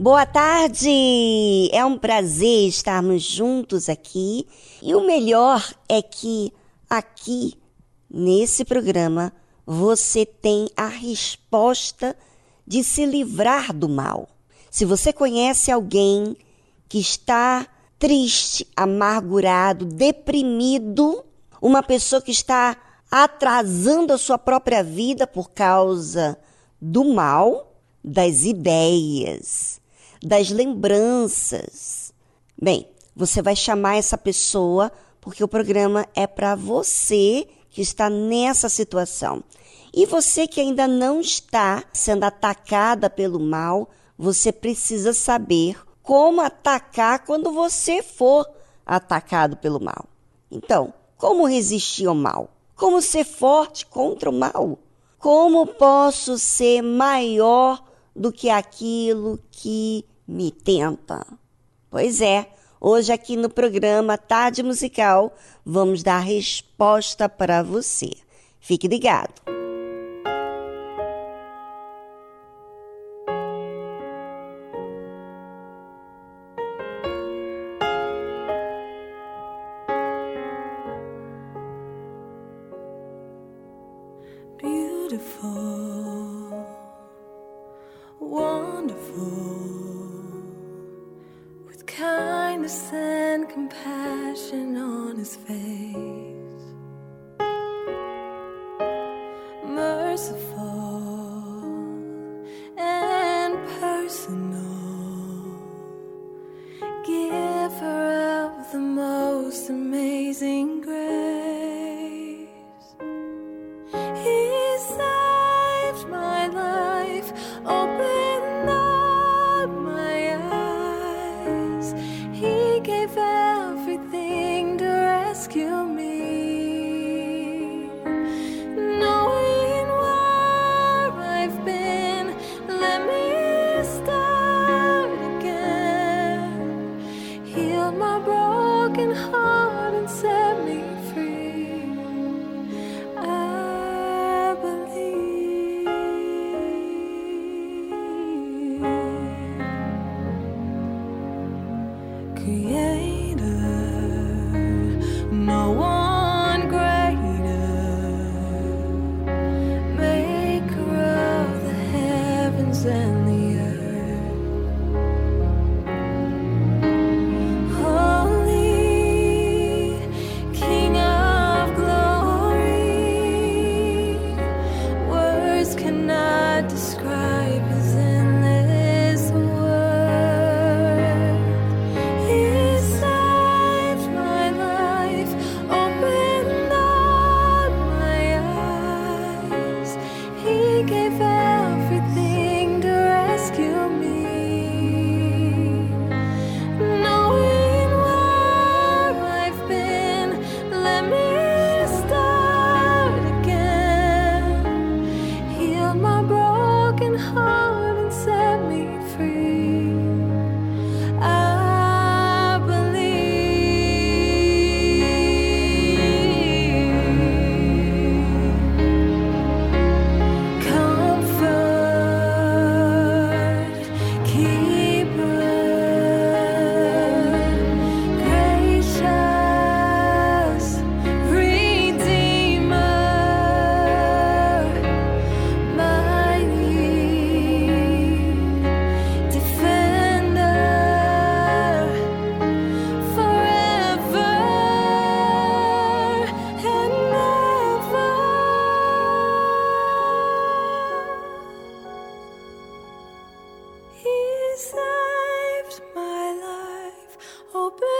Boa tarde! É um prazer estarmos juntos aqui e o melhor é que aqui nesse programa você tem a resposta de se livrar do mal. Se você conhece alguém que está triste, amargurado, deprimido, uma pessoa que está atrasando a sua própria vida por causa do mal, das ideias, das lembranças. Bem, você vai chamar essa pessoa porque o programa é para você que está nessa situação. E você que ainda não está sendo atacada pelo mal, você precisa saber como atacar quando você for atacado pelo mal. Então, como resistir ao mal? Como ser forte contra o mal? Como posso ser maior do que aquilo que me tenta? Pois é, hoje aqui no programa Tarde Musical vamos dar resposta para você. Fique ligado. saved my life. Open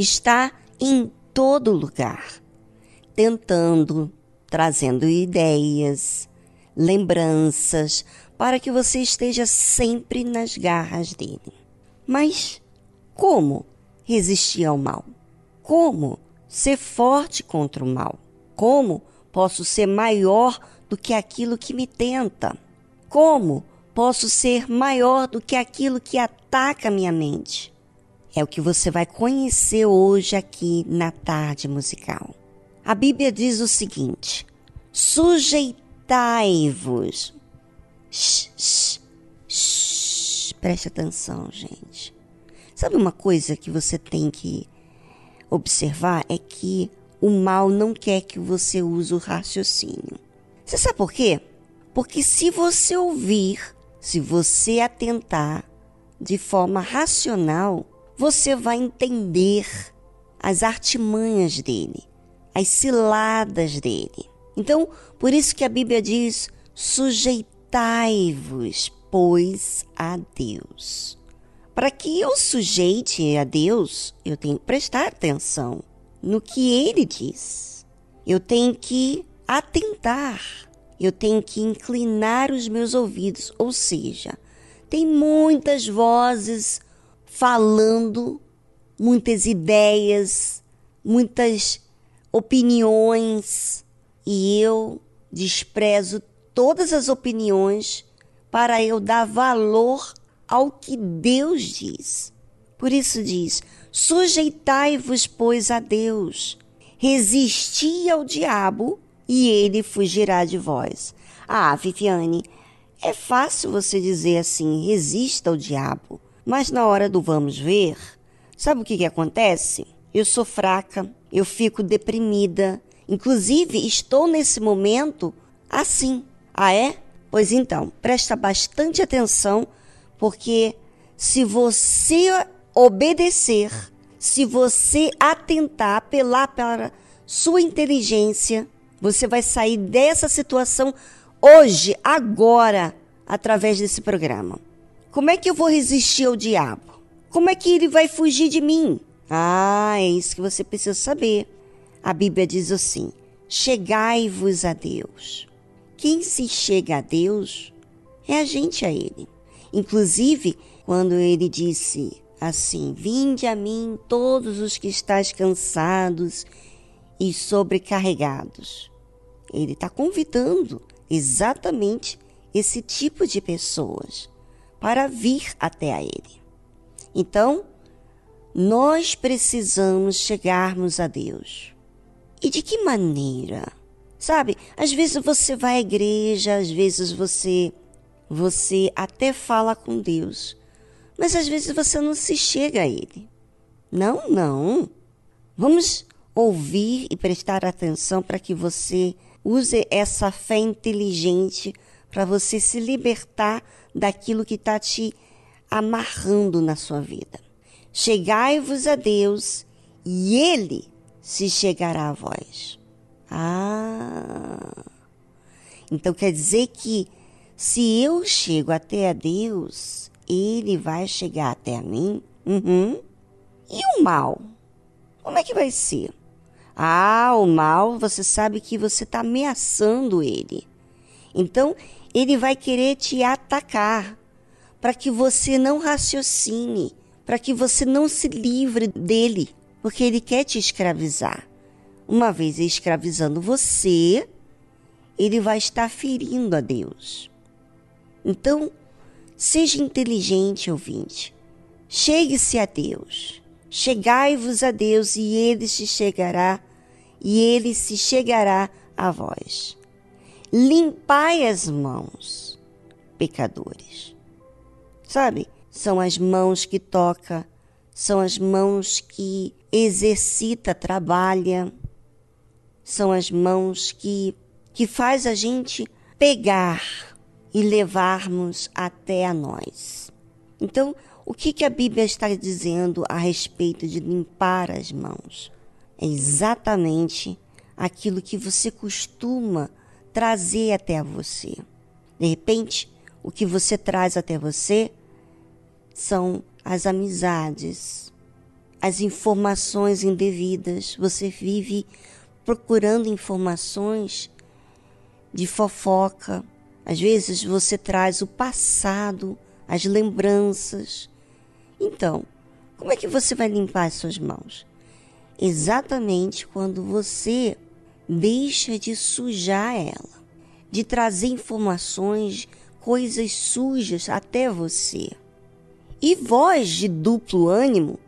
Está em todo lugar, tentando, trazendo ideias, lembranças, para que você esteja sempre nas garras dele. Mas como resistir ao mal? Como ser forte contra o mal? Como posso ser maior do que aquilo que me tenta? Como posso ser maior do que aquilo que ataca minha mente? É o que você vai conhecer hoje aqui na tarde musical. A Bíblia diz o seguinte: sujeitai-vos. Preste atenção, gente. Sabe uma coisa que você tem que observar? É que o mal não quer que você use o raciocínio. Você sabe por quê? Porque se você ouvir, se você atentar de forma racional, você vai entender as artimanhas dele, as ciladas dele. Então, por isso que a Bíblia diz: sujeitai-vos, pois, a Deus. Para que eu sujeite a Deus, eu tenho que prestar atenção no que ele diz. Eu tenho que atentar, eu tenho que inclinar os meus ouvidos, ou seja, tem muitas vozes falando muitas ideias, muitas opiniões, e eu desprezo todas as opiniões para eu dar valor ao que Deus diz. Por isso diz: sujeitai-vos, pois, a Deus, resisti ao diabo e ele fugirá de vós. Ah, Viviane, é fácil você dizer assim: resista ao diabo. Mas na hora do vamos ver, sabe o que, que acontece? Eu sou fraca, eu fico deprimida. Inclusive, estou nesse momento assim. Ah, é? Pois então, presta bastante atenção, porque se você obedecer, se você atentar, apelar para sua inteligência, você vai sair dessa situação hoje, agora, através desse programa. Como é que eu vou resistir ao diabo? Como é que ele vai fugir de mim? Ah, é isso que você precisa saber. A Bíblia diz assim: chegai-vos a Deus. Quem se chega a Deus é a gente a Ele. Inclusive, quando ele disse assim: Vinde a mim todos os que estáis cansados e sobrecarregados. Ele está convidando exatamente esse tipo de pessoas para vir até a Ele. Então, nós precisamos chegarmos a Deus. E de que maneira? Sabe, às vezes você vai à igreja, às vezes você você até fala com Deus, mas às vezes você não se chega a ele. Não, não. Vamos ouvir e prestar atenção para que você use essa fé inteligente para você se libertar daquilo que está te amarrando na sua vida. Chegai-vos a Deus e Ele se chegará a vós. Ah! Então quer dizer que se eu chego até a Deus, Ele vai chegar até a mim? Uhum. E o mal? Como é que vai ser? Ah, o mal, você sabe que você está ameaçando ele. Então, ele vai querer te atacar para que você não raciocine, para que você não se livre dele, porque ele quer te escravizar. Uma vez escravizando você, ele vai estar ferindo a Deus. Então, seja inteligente, ouvinte. Chegue-se a Deus. Chegai-vos a Deus e ele se chegará, e ele se chegará a vós. Limpai as mãos, pecadores. Sabe? São as mãos que toca são as mãos que exercita, trabalha, são as mãos que, que faz a gente pegar e levarmos até a nós. Então, o que, que a Bíblia está dizendo a respeito de limpar as mãos? É exatamente aquilo que você costuma trazer até você. De repente, o que você traz até você são as amizades, as informações indevidas. Você vive procurando informações de fofoca. Às vezes você traz o passado, as lembranças. Então, como é que você vai limpar as suas mãos? Exatamente quando você deixa de sujar ela, de trazer informações, coisas sujas até você. E vós de duplo ânimo,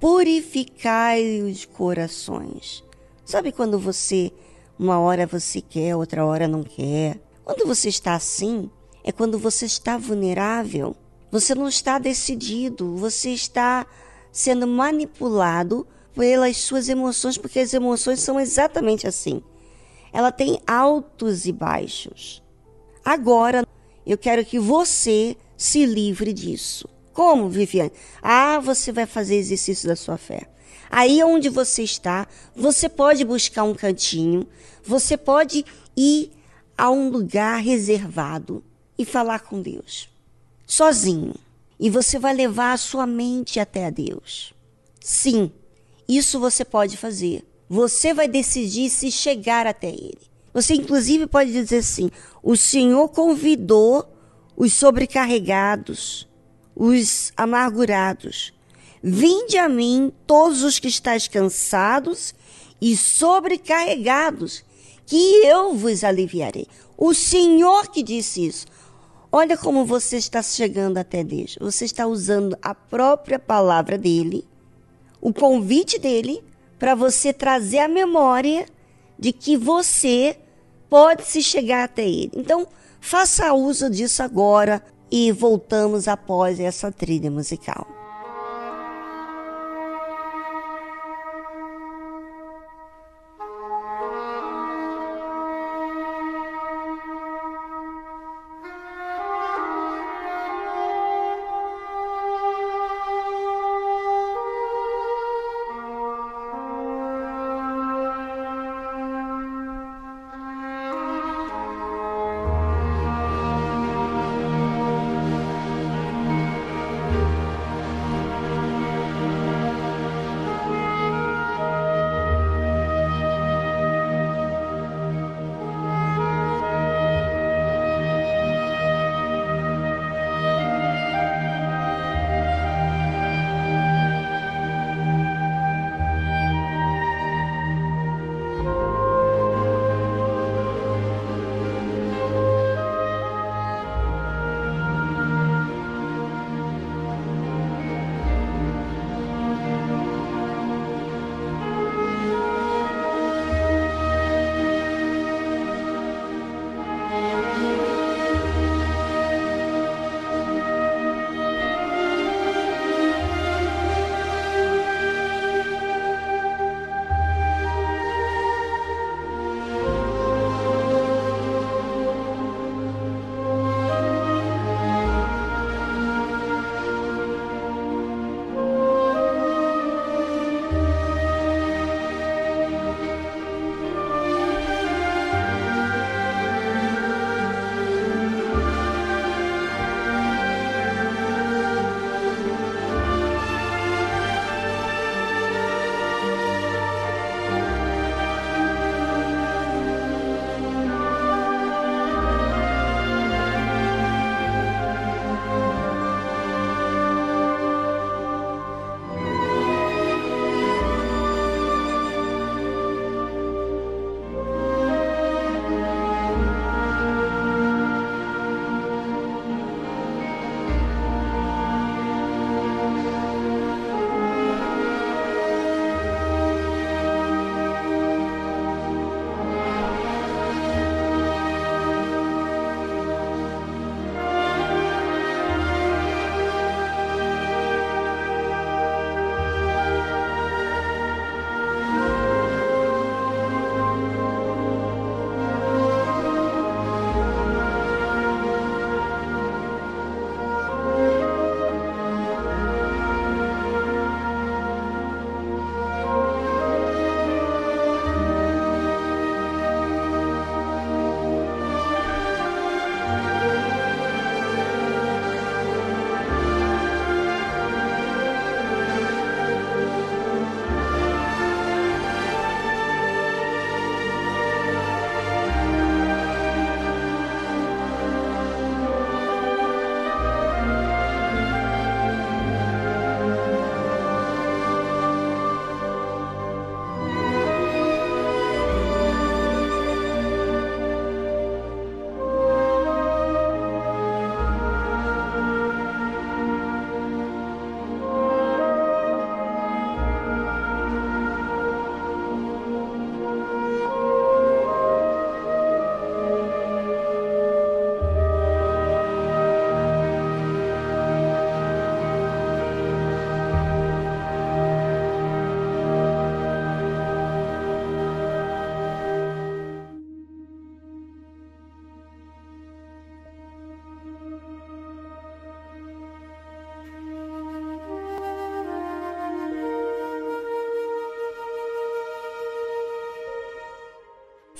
purificai os corações. Sabe quando você, uma hora você quer, outra hora não quer? Quando você está assim, é quando você está vulnerável. Você não está decidido, você está sendo manipulado pelas suas emoções, porque as emoções são exatamente assim. Ela tem altos e baixos. Agora, eu quero que você se livre disso. Como, Viviane? Ah, você vai fazer exercício da sua fé. Aí onde você está, você pode buscar um cantinho, você pode ir a um lugar reservado e falar com Deus, sozinho. E você vai levar a sua mente até a Deus. Sim, isso você pode fazer. Você vai decidir se chegar até Ele. Você, inclusive, pode dizer assim: o Senhor convidou os sobrecarregados, os amargurados. Vinde a mim, todos os que estáis cansados e sobrecarregados, que eu vos aliviarei. O Senhor que disse isso. Olha como você está chegando até Deus. Você está usando a própria palavra dele, o convite dele, para você trazer a memória de que você pode se chegar até ele. Então, faça uso disso agora e voltamos após essa trilha musical.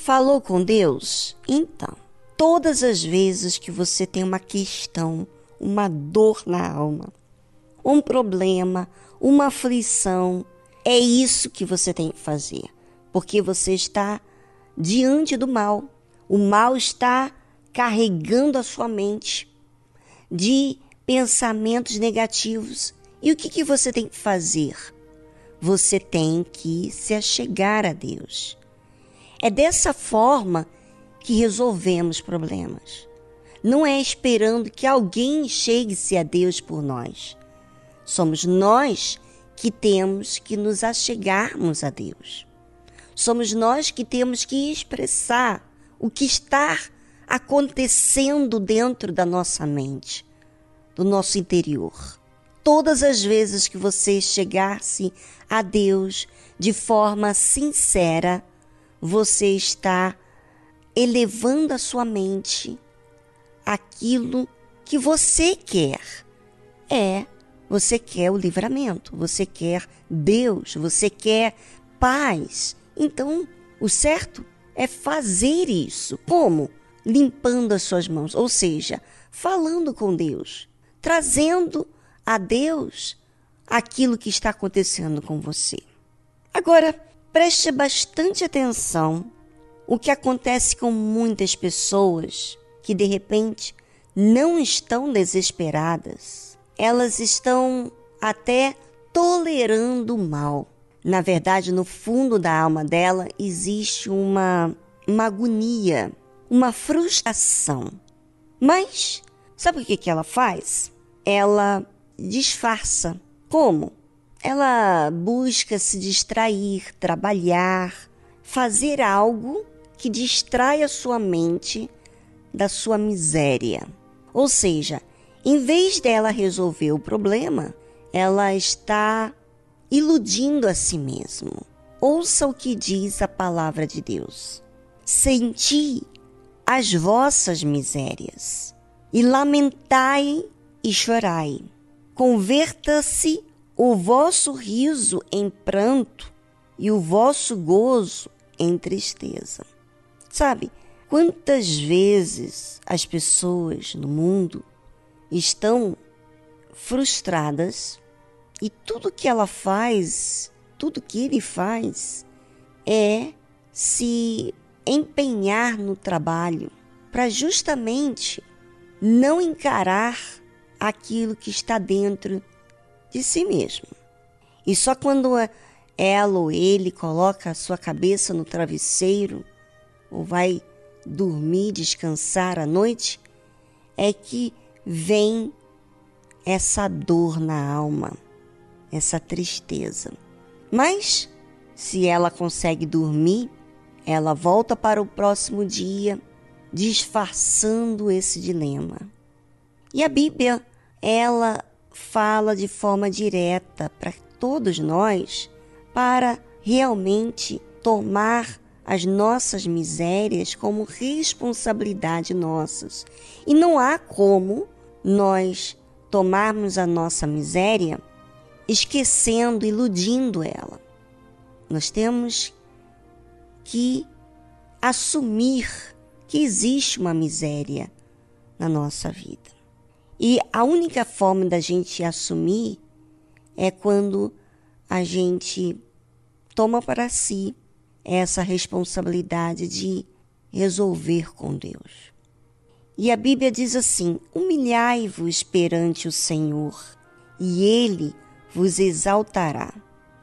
Falou com Deus? Então, todas as vezes que você tem uma questão, uma dor na alma, um problema, uma aflição, é isso que você tem que fazer, porque você está diante do mal. O mal está carregando a sua mente de pensamentos negativos. E o que, que você tem que fazer? Você tem que se achegar a Deus. É dessa forma que resolvemos problemas. Não é esperando que alguém chegue-se a Deus por nós. Somos nós que temos que nos achegarmos a Deus. Somos nós que temos que expressar o que está acontecendo dentro da nossa mente, do nosso interior. Todas as vezes que você chegar-se a Deus de forma sincera, você está elevando a sua mente aquilo que você quer. É, você quer o livramento, você quer Deus, você quer paz. Então, o certo é fazer isso. Como? Limpando as suas mãos, ou seja, falando com Deus, trazendo a Deus aquilo que está acontecendo com você. Agora, preste bastante atenção o que acontece com muitas pessoas que de repente não estão desesperadas, elas estão até tolerando o mal. Na verdade, no fundo da alma dela existe uma, uma agonia, uma frustração. Mas, sabe o que, que ela faz? Ela disfarça. Como? Ela busca se distrair, trabalhar, fazer algo que distrai a sua mente da sua miséria. Ou seja, em vez dela resolver o problema, ela está iludindo a si mesmo. Ouça o que diz a palavra de Deus. Senti as vossas misérias e lamentai e chorai. Converta-se o vosso riso em pranto e o vosso gozo em tristeza. Sabe, quantas vezes as pessoas no mundo estão frustradas e tudo que ela faz, tudo que ele faz é se empenhar no trabalho para justamente não encarar aquilo que está dentro de si mesmo. E só quando ela ou ele coloca a sua cabeça no travesseiro ou vai dormir, descansar à noite, é que vem essa dor na alma, essa tristeza. Mas se ela consegue dormir, ela volta para o próximo dia disfarçando esse dilema. E a Bíblia, ela fala de forma direta para todos nós para realmente tomar as nossas misérias como responsabilidade nossas. E não há como nós tomarmos a nossa miséria esquecendo, iludindo ela. Nós temos que assumir que existe uma miséria na nossa vida. E a única forma da gente assumir é quando a gente toma para si essa responsabilidade de resolver com Deus. E a Bíblia diz assim: humilhai-vos perante o Senhor, e Ele vos exaltará.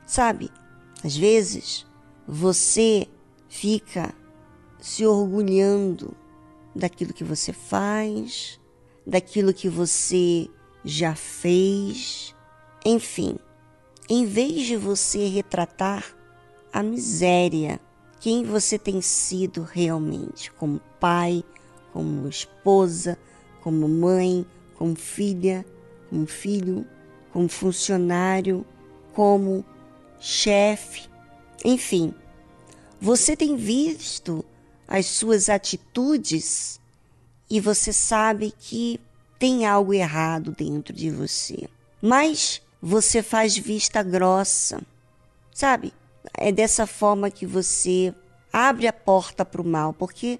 Sabe, às vezes você fica se orgulhando daquilo que você faz, daquilo que você já fez. Enfim, em vez de você retratar a miséria, quem você tem sido realmente, como pai, como esposa, como mãe, como filha, como filho, como funcionário, como chefe, enfim, você tem visto as suas atitudes e você sabe que tem algo errado dentro de você. Mas você faz vista grossa, sabe? É dessa forma que você abre a porta para o mal, porque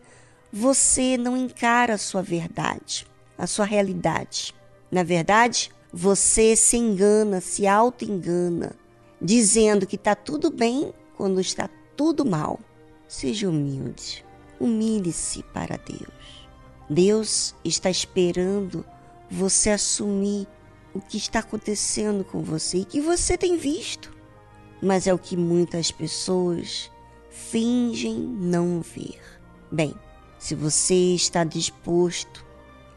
você não encara a sua verdade, a sua realidade. Na verdade, você se engana, se auto-engana, dizendo que está tudo bem quando está tudo mal. Seja humilde, humilhe-se para Deus. Deus está esperando você assumir o que está acontecendo com você e que você tem visto. Mas é o que muitas pessoas fingem não ver. Bem, se você está disposto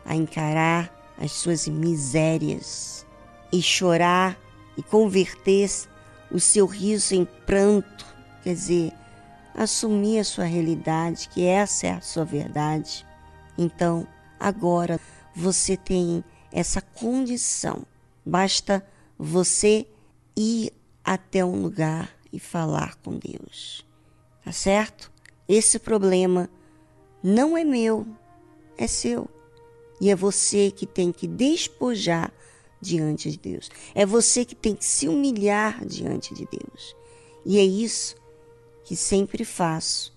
a encarar as suas misérias e chorar e converter o seu riso em pranto, quer dizer, assumir a sua realidade, que essa é a sua verdade, então agora você tem essa condição. Basta você ir até um lugar e falar com Deus. Tá certo? Esse problema não é meu, é seu. E é você que tem que despojar diante de Deus. É você que tem que se humilhar diante de Deus. E é isso que sempre faço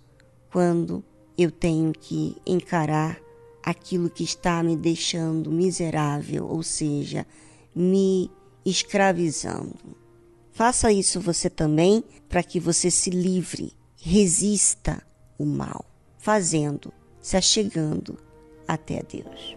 quando eu tenho que encarar aquilo que está me deixando miserável, ou seja, me escravizando. Faça isso você também para que você se livre, resista o mal, fazendo, se achegando até Deus.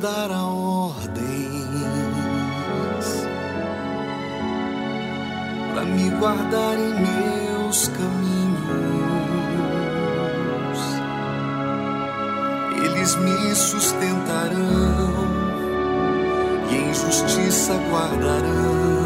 Dará ordens para me guardar em meus caminhos. Eles me sustentarão e em justiça guardarão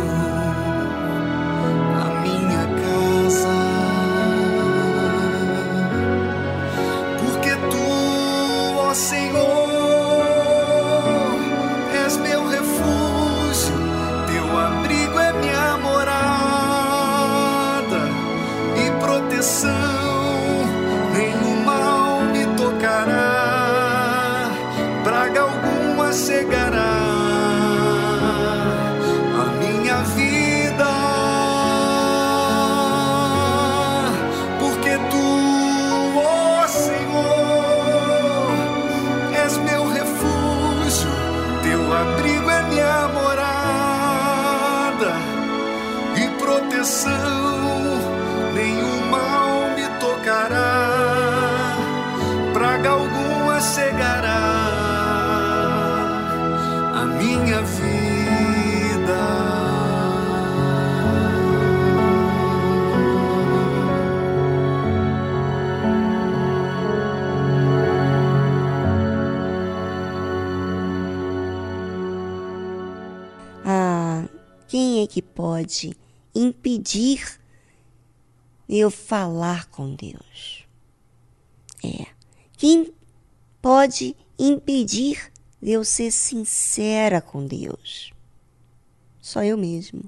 pode impedir eu falar com Deus? É. Quem pode impedir de eu ser sincera com Deus? Só eu mesmo.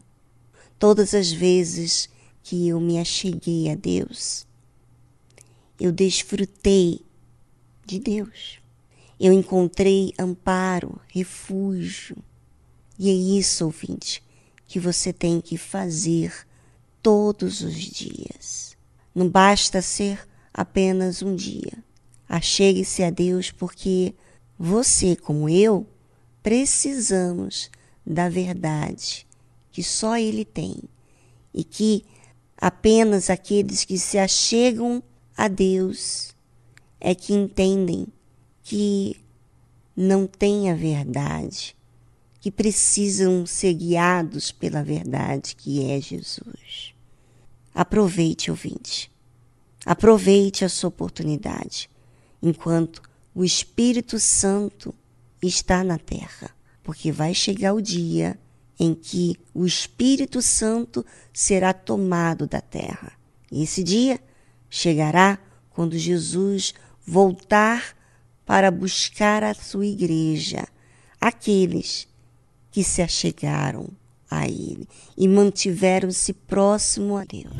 Todas as vezes que eu me acheguei a Deus, eu desfrutei de Deus. Eu encontrei amparo, refúgio. E é isso, ouvinte, que você tem que fazer todos os dias. Não basta ser apenas um dia. Achegue-se a Deus porque você, como eu, precisamos da verdade que só Ele tem e que apenas aqueles que se achegam a Deus é que entendem que não tem a verdade que precisam ser guiados pela verdade que é Jesus. Aproveite, ouvinte. Aproveite a sua oportunidade enquanto o Espírito Santo está na terra, porque vai chegar o dia em que o Espírito Santo será tomado da terra. E esse dia chegará quando Jesus voltar para buscar a sua igreja, aqueles que se achegaram a Ele e mantiveram-se próximo a Deus.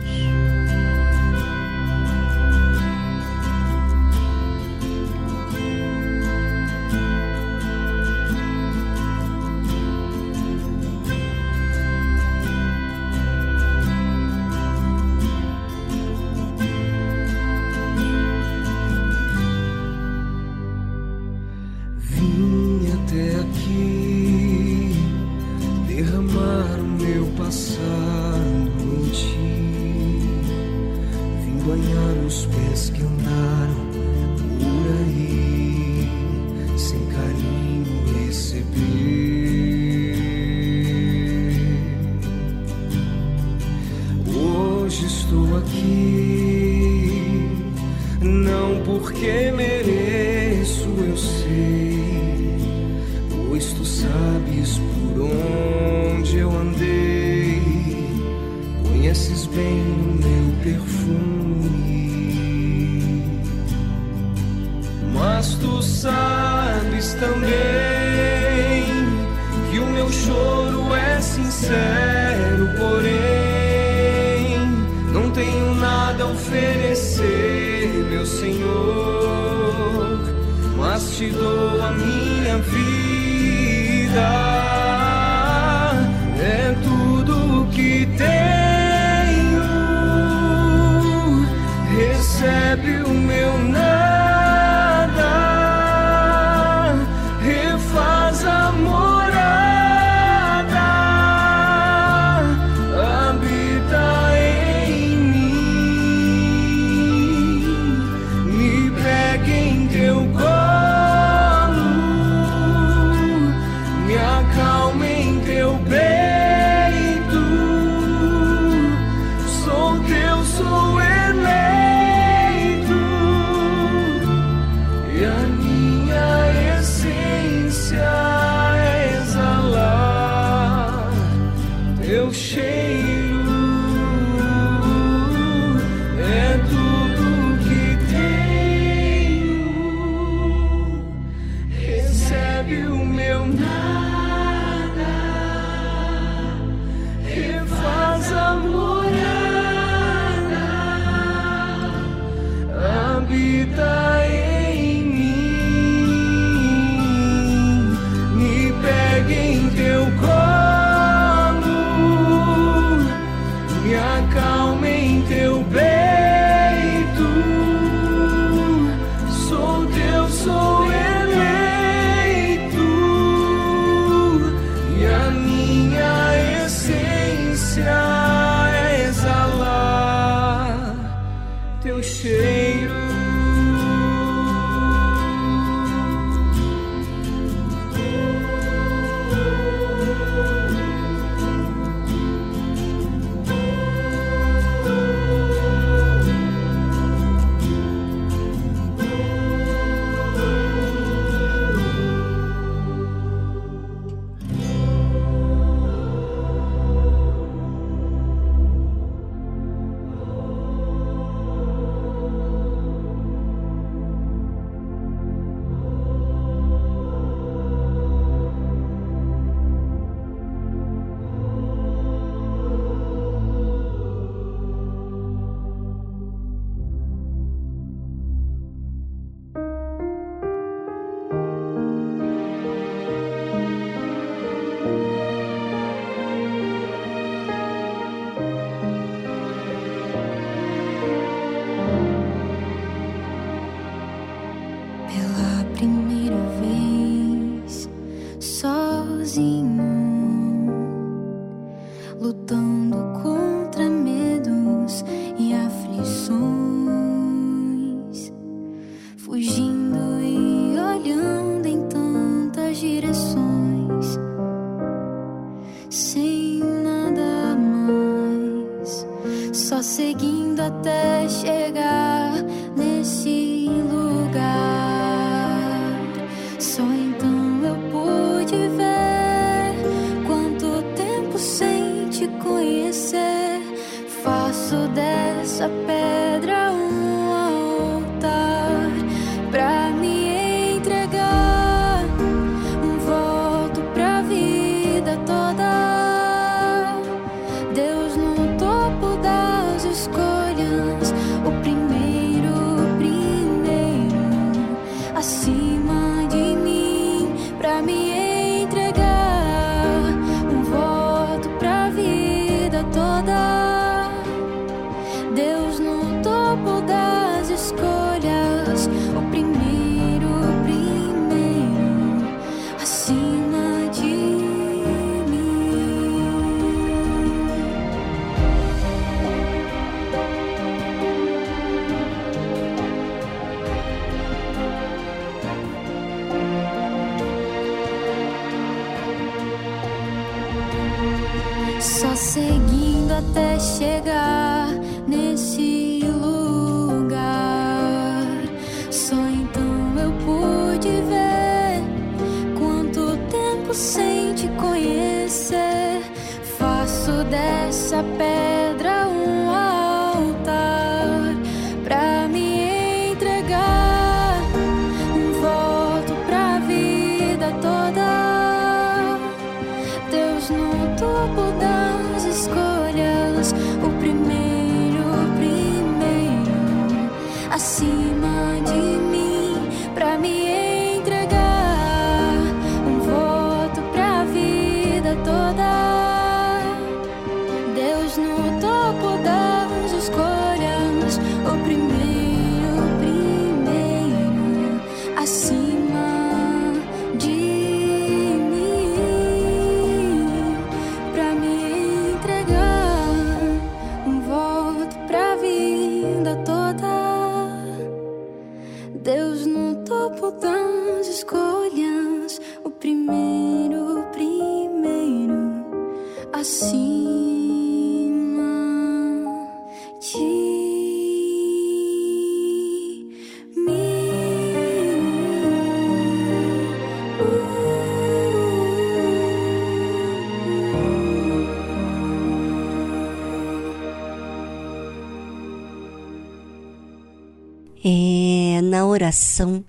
Oração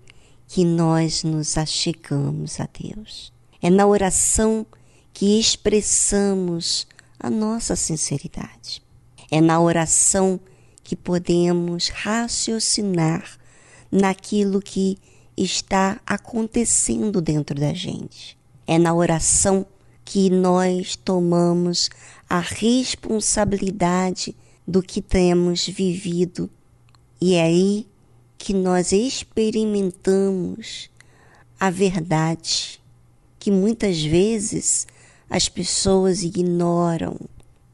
que nós nos achegamos a Deus. É na oração que expressamos a nossa sinceridade. É na oração que podemos raciocinar naquilo que está acontecendo dentro da gente. É na oração que nós tomamos a responsabilidade do que temos vivido e aí que nós experimentamos a verdade que muitas vezes as pessoas ignoram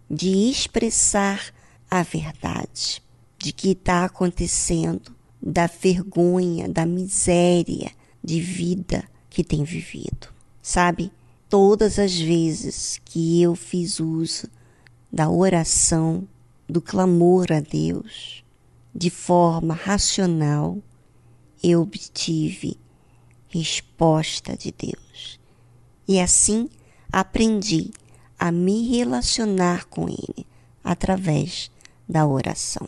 de expressar a verdade de que está acontecendo, da vergonha, da miséria de vida que tem vivido. Sabe, todas as vezes que eu fiz uso da oração, do clamor a Deus, de forma racional, eu obtive resposta de Deus. E assim aprendi a me relacionar com Ele através da oração.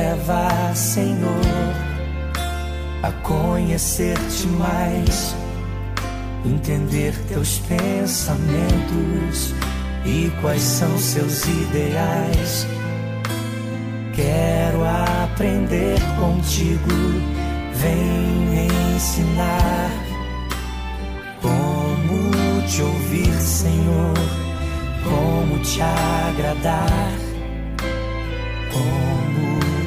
Senhor, a conhecer-te mais, entender teus pensamentos e quais são seus ideais. Quero aprender contigo, vem ensinar como te ouvir, Senhor, como te agradar como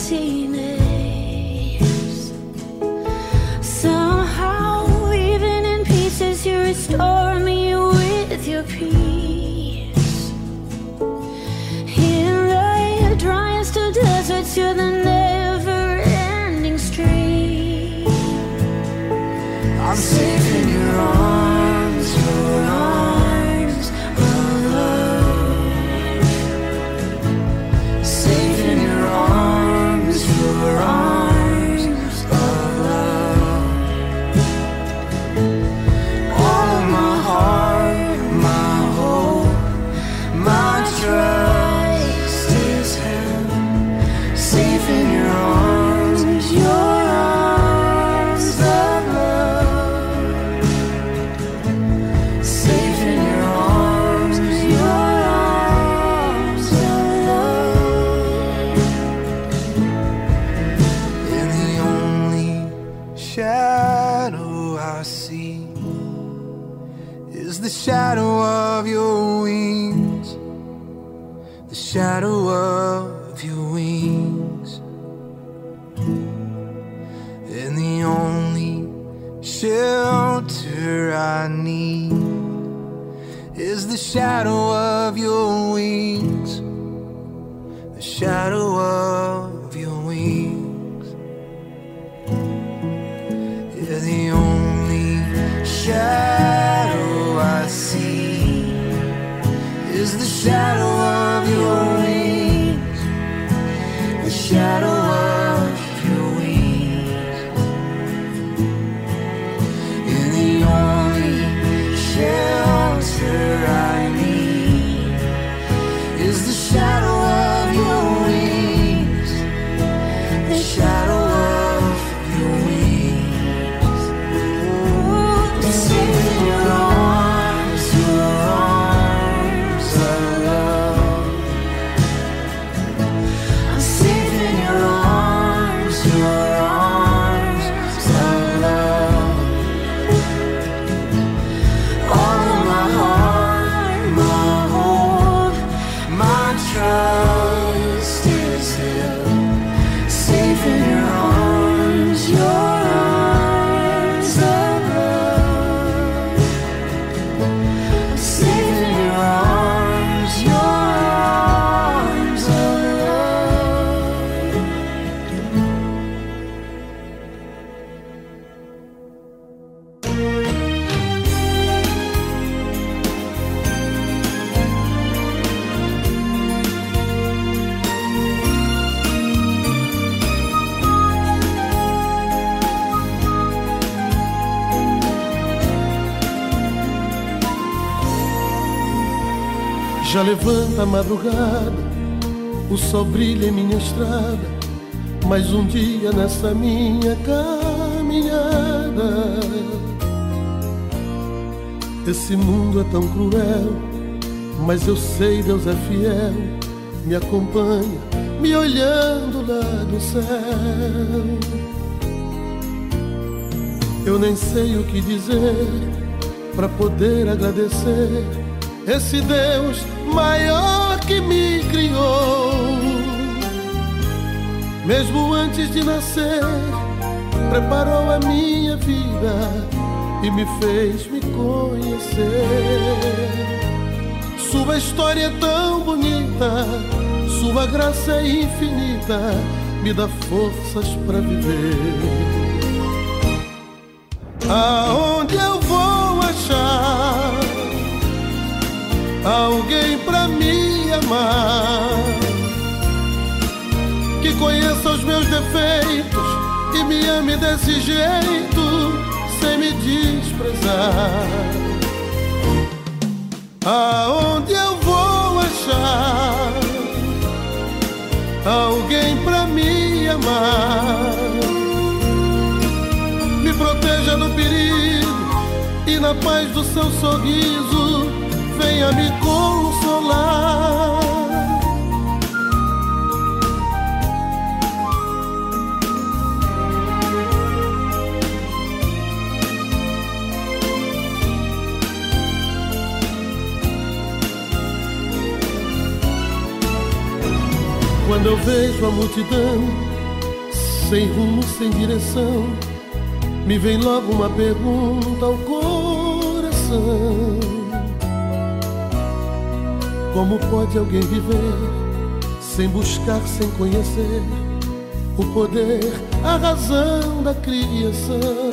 emptiness. Somehow, even in pieces, you restore me with your peace. In the driest of deserts, you're the never ending stream. I'm sick. shadow of your wings. And the only shelter I need is the shadow of your wings. The shadow of your wings. Yeah, the only shadow I see is the shadow. Já levanta a madrugada, o sol brilha em minha estrada. Mais um dia nessa minha caminhada. Esse mundo é tão cruel, mas eu sei Deus é fiel. Me acompanha, me olhando lá do céu. Eu nem sei o que dizer para poder agradecer esse Deus maior que me criou. Mesmo antes de nascer, preparou a minha vida e me fez me conhecer. Sua história é tão bonita, sua graça é infinita, me dá forças para viver. Aonde eu vou achar alguém pra me amar? Que conheça os meus defeitos e me ame desse jeito, sem me desprezar. Aonde eu vou achar alguém pra me amar? proteja no perigo e na paz do seu sorriso venha me consolar. Quando eu vejo a multidão sem rumo, sem direção me vem logo uma pergunta ao coração: Como pode alguém viver sem buscar, sem conhecer o poder, a razão da criação?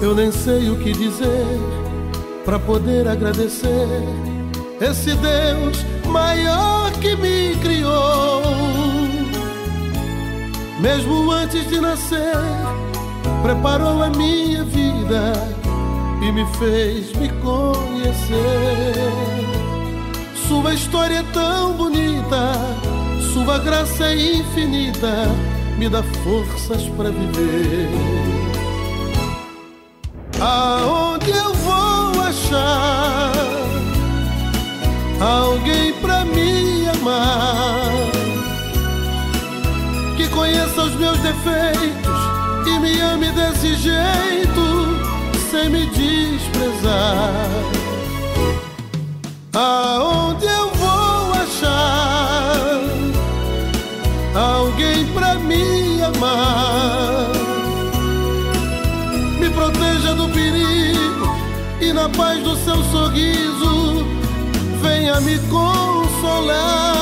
Eu nem sei o que dizer para poder agradecer esse Deus maior que me criou mesmo antes de nascer, preparou a minha vida e me fez me conhecer. Sua história é tão bonita, sua graça é infinita, me dá forças para viver. Aonde eu vou achar alguém para me amar? conheça os meus defeitos e me ame desse jeito, sem me desprezar. Aonde eu vou achar alguém pra me amar? Me proteja do perigo e na paz do seu sorriso venha me consolar.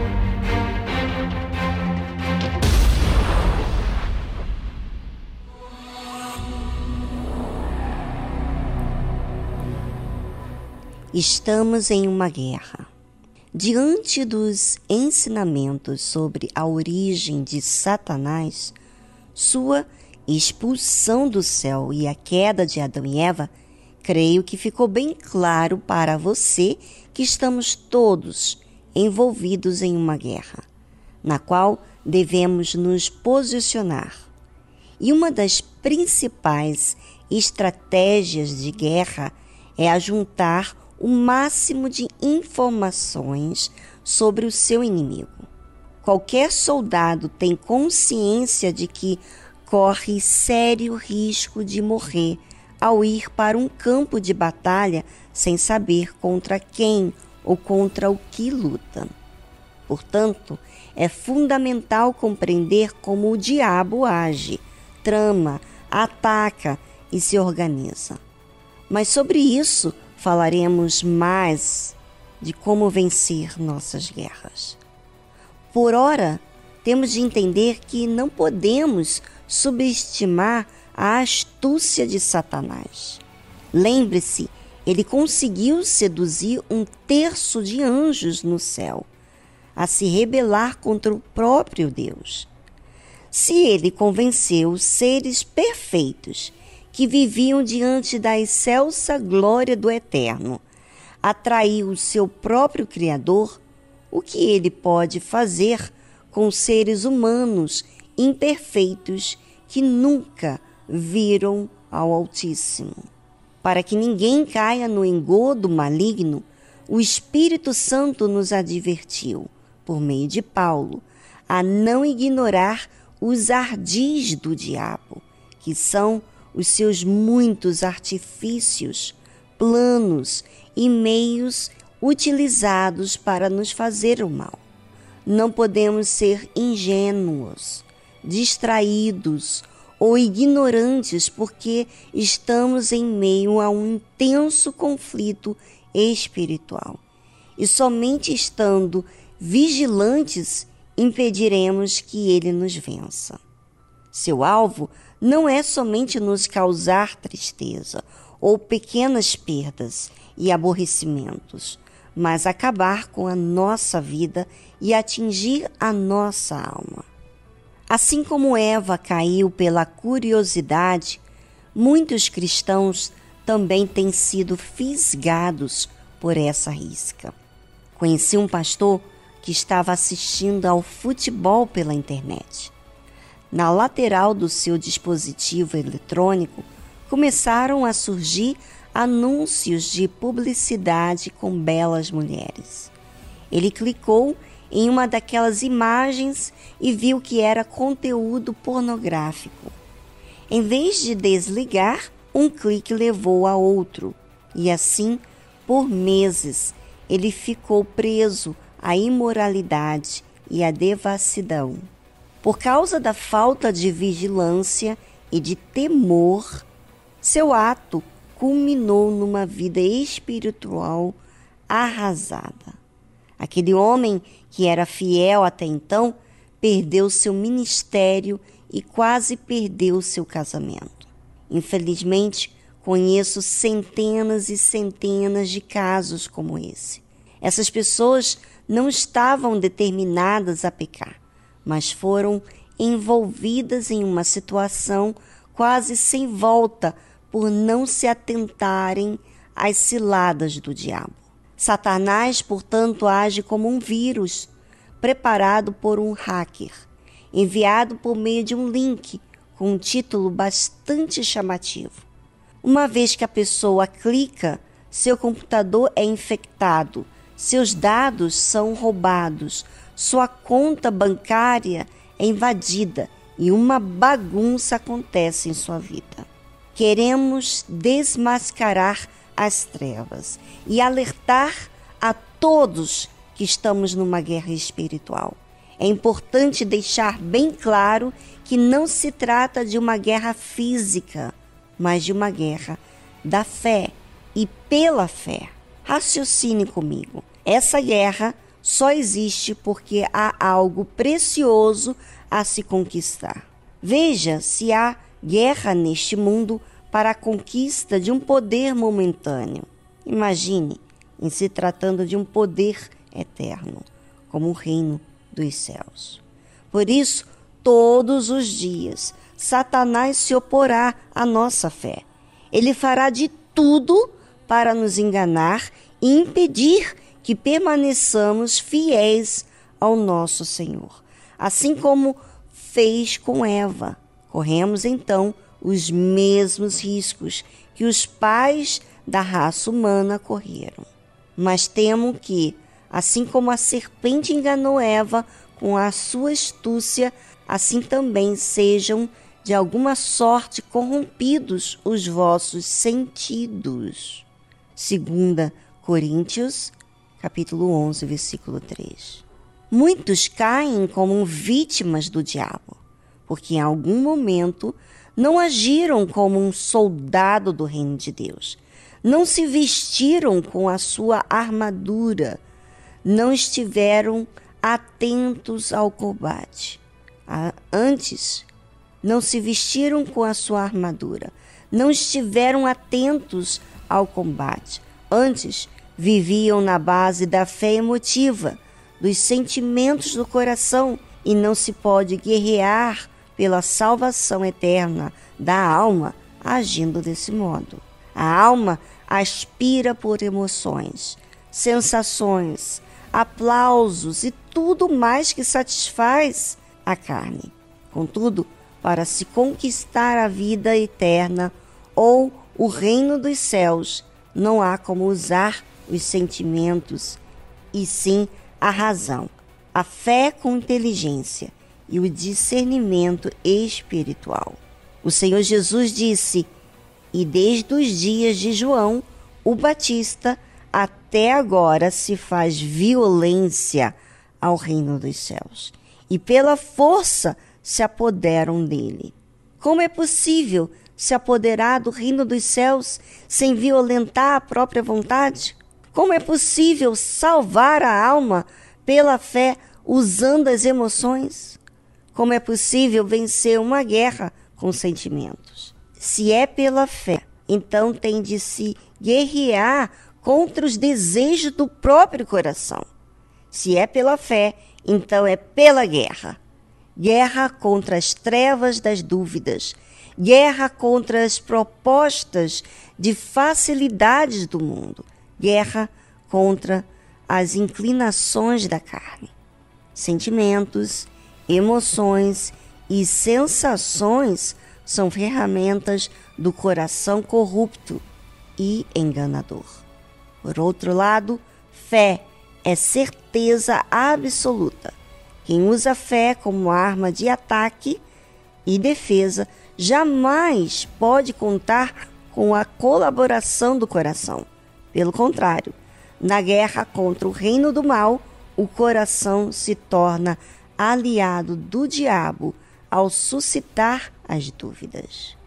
Estamos em uma guerra. Diante dos ensinamentos sobre a origem de Satanás, sua expulsão do céu e a queda de Adão e Eva, creio que ficou bem claro para você que estamos todos envolvidos em uma guerra, na qual devemos nos posicionar. E uma das principais estratégias de guerra é ajuntar o máximo de informações sobre o seu inimigo. Qualquer soldado tem consciência de que corre sério risco de morrer ao ir para um campo de batalha sem saber contra quem ou contra o que luta. Portanto, é fundamental compreender como o diabo age, trama, ataca e se organiza. Mas sobre isso falaremos mais de como vencer nossas guerras. Por ora, temos de entender que não podemos subestimar a astúcia de Satanás. Lembre-se, ele conseguiu seduzir um terço de anjos no céu a se rebelar contra o próprio Deus. Se ele convenceu seres perfeitos que viviam diante da excelsa glória do Eterno, atraiu o seu próprio Criador, o que ele pode fazer com seres humanos imperfeitos que nunca viram ao Altíssimo. Para que ninguém caia no engodo maligno, o Espírito Santo nos advertiu, por meio de Paulo, a não ignorar os ardis do diabo, que são os seus muitos artifícios, planos e meios utilizados para nos fazer o mal. Não podemos ser ingênuos, distraídos ou ignorantes porque estamos em meio a um intenso conflito espiritual. E somente estando vigilantes impediremos que ele nos vença. Seu alvo não é somente nos causar tristeza ou pequenas perdas e aborrecimentos, mas acabar com a nossa vida e atingir a nossa alma. Assim como Eva caiu pela curiosidade, muitos cristãos também têm sido fisgados por essa risca. Conheci um pastor que estava assistindo ao futebol pela internet. Na lateral do seu dispositivo eletrônico começaram a surgir anúncios de publicidade com belas mulheres. Ele clicou em uma daquelas imagens e viu que era conteúdo pornográfico. Em vez de desligar, um clique levou a outro, e assim, por meses, ele ficou preso à imoralidade e à devassidão. Por causa da falta de vigilância e de temor, seu ato culminou numa vida espiritual arrasada. Aquele homem que era fiel até então perdeu seu ministério e quase perdeu seu casamento. Infelizmente, conheço centenas e centenas de casos como esse. Essas pessoas não estavam determinadas a pecar mas foram envolvidas em uma situação quase sem volta por não se atentarem às ciladas do diabo. Satanás, portanto, age como um vírus preparado por um hacker, enviado por meio de um link com um título bastante chamativo. Uma vez que a pessoa clica, seu computador é infectado, seus dados são roubados, sua conta bancária é invadida e uma bagunça acontece em sua vida. Queremos desmascarar as trevas e alertar a todos que estamos numa guerra espiritual. É importante deixar bem claro que não se trata de uma guerra física, mas de uma guerra da fé e pela fé. Raciocine comigo. Essa guerra só existe porque há algo precioso a se conquistar. Veja se há guerra neste mundo para a conquista de um poder momentâneo. Imagine em se tratando de um poder eterno, como o reino dos céus. Por isso, todos os dias, Satanás se oporá à nossa fé. Ele fará de tudo para nos enganar e impedir que permaneçamos fiéis ao nosso Senhor, assim como fez com Eva. Corremos então os mesmos riscos que os pais da raça humana correram. Mas temo que, assim como a serpente enganou Eva com a sua astúcia, assim também sejam de alguma sorte corrompidos os vossos sentidos. Segunda Coríntios capítulo 11, versículo 3. Muitos caem como vítimas do diabo, porque em algum momento não agiram como um soldado do reino de Deus, não se vestiram com a sua armadura, não estiveram atentos ao combate. Antes, não se vestiram com a sua armadura, não estiveram atentos ao combate. Antes, viviam na base da fé emotiva, dos sentimentos do coração, e não se pode guerrear pela salvação eterna da alma agindo desse modo. A alma aspira por emoções, sensações, aplausos e tudo mais que satisfaz a carne. Contudo, para se conquistar a vida eterna ou o reino dos céus, não há como usar os sentimentos, e sim a razão, a fé com inteligência e o discernimento espiritual. O Senhor Jesus disse: E desde os dias de João, o Batista, até agora se faz violência ao reino dos céus, e pela força se apoderam dele. Como é possível se apoderar do reino dos céus sem violentar a própria vontade? Como é possível salvar a alma pela fé usando as emoções? Como é possível vencer uma guerra com sentimentos? Se é pela fé, então tem de se guerrear contra os desejos do próprio coração. Se é pela fé, então é pela guerra. Guerra contra as trevas das dúvidas, guerra contra as propostas de facilidades do mundo, guerra contra as inclinações da carne. Sentimentos, emoções e sensações são ferramentas do coração corrupto e enganador. Por outro lado, fé é certeza absoluta. Quem usa fé como arma de ataque e defesa jamais pode contar com a colaboração do coração. Pelo contrário, na guerra contra o reino do mal, o coração se torna aliado do diabo ao suscitar as dúvidas.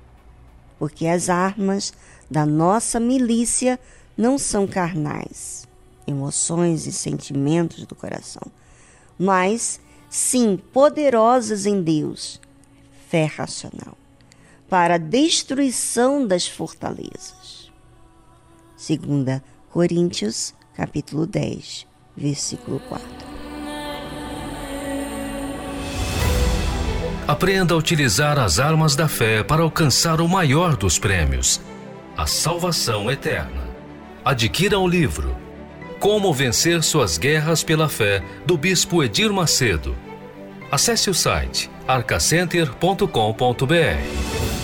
Porque as armas da nossa milícia não são carnais, emoções e sentimentos do coração, mas sim poderosas em Deus, fé racional, para a destruição das fortalezas. Segunda Coríntios, capítulo 10, versículo 4. Aprenda a utilizar as armas da fé para alcançar o maior dos prêmios, a salvação eterna. Adquira o livro Como Vencer Suas Guerras pela Fé, do Bispo Edir Macedo. Acesse o site arcacenter.com.br.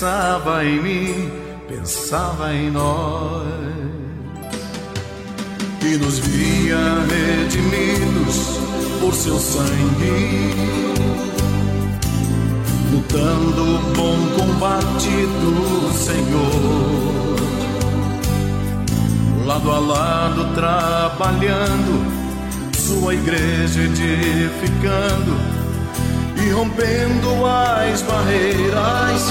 Pensava em mim, pensava em nós. E nos via redimidos por seu sangue, lutando o bom combate do Senhor, lado a lado trabalhando, sua igreja edificando e rompendo as barreiras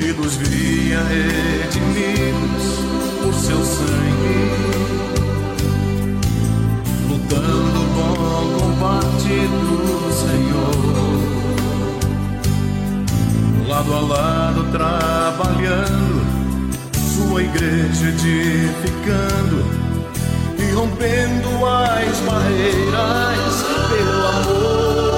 e nos via redimidos por seu sangue, lutando o bom combate do Senhor, lado a lado trabalhando, sua igreja edificando e rompendo as barreiras pelo amor.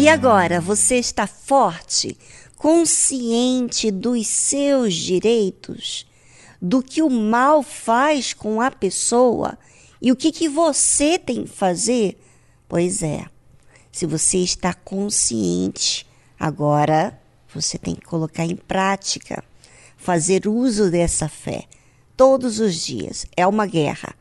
E agora, você está forte, consciente dos seus direitos, do que o mal faz com a pessoa e o que, que você tem que fazer? Pois é, se você está consciente, agora você tem que colocar em prática, fazer uso dessa fé todos os dias. É uma guerra.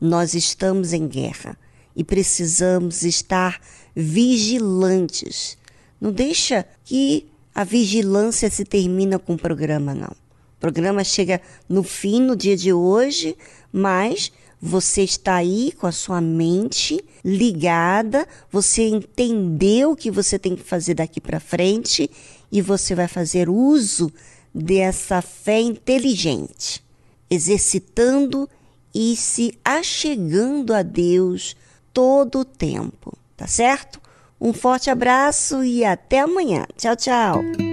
Nós estamos em guerra e precisamos estar vigilantes. Não deixa que a vigilância se termina com o programa, não. O programa chega no fim, no dia de hoje, mas você está aí com a sua mente ligada, você entendeu o que você tem que fazer daqui para frente e você vai fazer uso dessa fé inteligente, exercitando e se achegando a Deus todo o tempo, tá certo? Um forte abraço e até amanhã. Tchau, tchau.